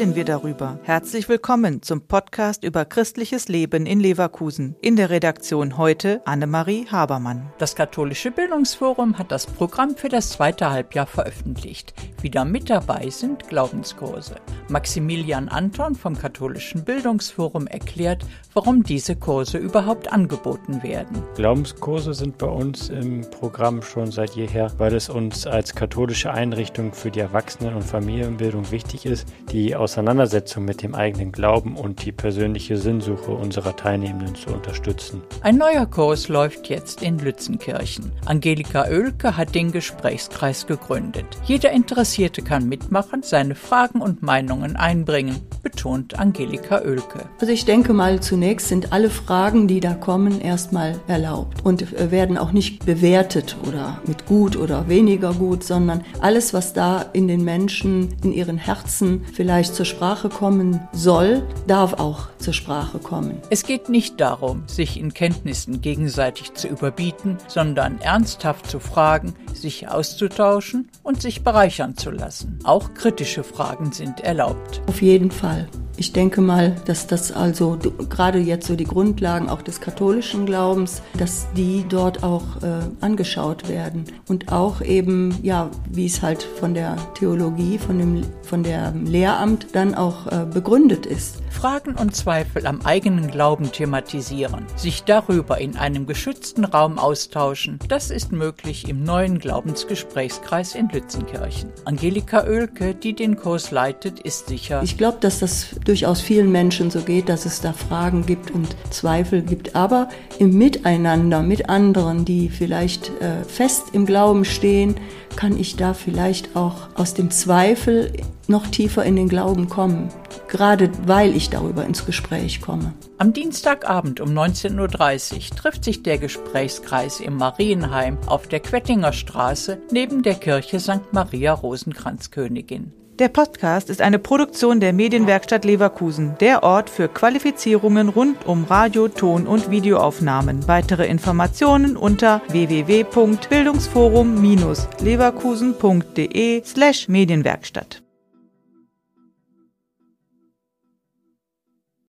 darüber. Herzlich willkommen zum Podcast über christliches Leben in Leverkusen. In der Redaktion heute Annemarie Habermann. Das Katholische Bildungsforum hat das Programm für das zweite Halbjahr veröffentlicht. Wieder mit dabei sind Glaubenskurse. Maximilian Anton vom Katholischen Bildungsforum erklärt, warum diese Kurse überhaupt angeboten werden. Glaubenskurse sind bei uns im Programm schon seit jeher, weil es uns als katholische Einrichtung für die Erwachsenen- und Familienbildung wichtig ist, die Auseinandersetzung mit dem eigenen Glauben und die persönliche Sinnsuche unserer Teilnehmenden zu unterstützen. Ein neuer Kurs läuft jetzt in Lützenkirchen. Angelika Oelke hat den Gesprächskreis gegründet. Jeder Interessierte kann mitmachen, seine Fragen und Meinungen einbringen, betont Angelika Oelke. Also ich denke mal, zunächst sind alle Fragen, die da kommen, erstmal erlaubt und äh, werden auch nicht bewertet oder mit gut oder weniger gut, sondern alles, was da in den Menschen, in ihren Herzen vielleicht zur Sprache kommen soll, darf auch zur Sprache kommen. Es geht nicht darum, sich in Kenntnissen gegenseitig zu überbieten, sondern ernsthaft zu fragen, sich auszutauschen und sich bereichern zu lassen. Auch kritische Fragen sind erlaubt. Auf jeden Fall. Ich denke mal, dass das also gerade jetzt so die Grundlagen auch des katholischen Glaubens, dass die dort auch äh, angeschaut werden und auch eben ja, wie es halt von der Theologie, von dem von der Lehramt dann auch äh, begründet ist. Fragen und Zweifel am eigenen Glauben thematisieren, sich darüber in einem geschützten Raum austauschen, das ist möglich im neuen Glaubensgesprächskreis in Lützenkirchen. Angelika Oelke, die den Kurs leitet, ist sicher. Ich glaube, dass das durchaus vielen Menschen so geht, dass es da Fragen gibt und Zweifel gibt, aber im Miteinander mit anderen, die vielleicht äh, fest im Glauben stehen, kann ich da vielleicht auch aus dem Zweifel noch tiefer in den Glauben kommen, gerade weil ich darüber ins Gespräch komme. Am Dienstagabend um 19.30 Uhr trifft sich der Gesprächskreis im Marienheim auf der Quettinger Straße neben der Kirche St. Maria Rosenkranzkönigin. Der Podcast ist eine Produktion der Medienwerkstatt Leverkusen, der Ort für Qualifizierungen rund um Radio, Ton- und Videoaufnahmen. Weitere Informationen unter www.bildungsforum-leverkusen.de slash Medienwerkstatt.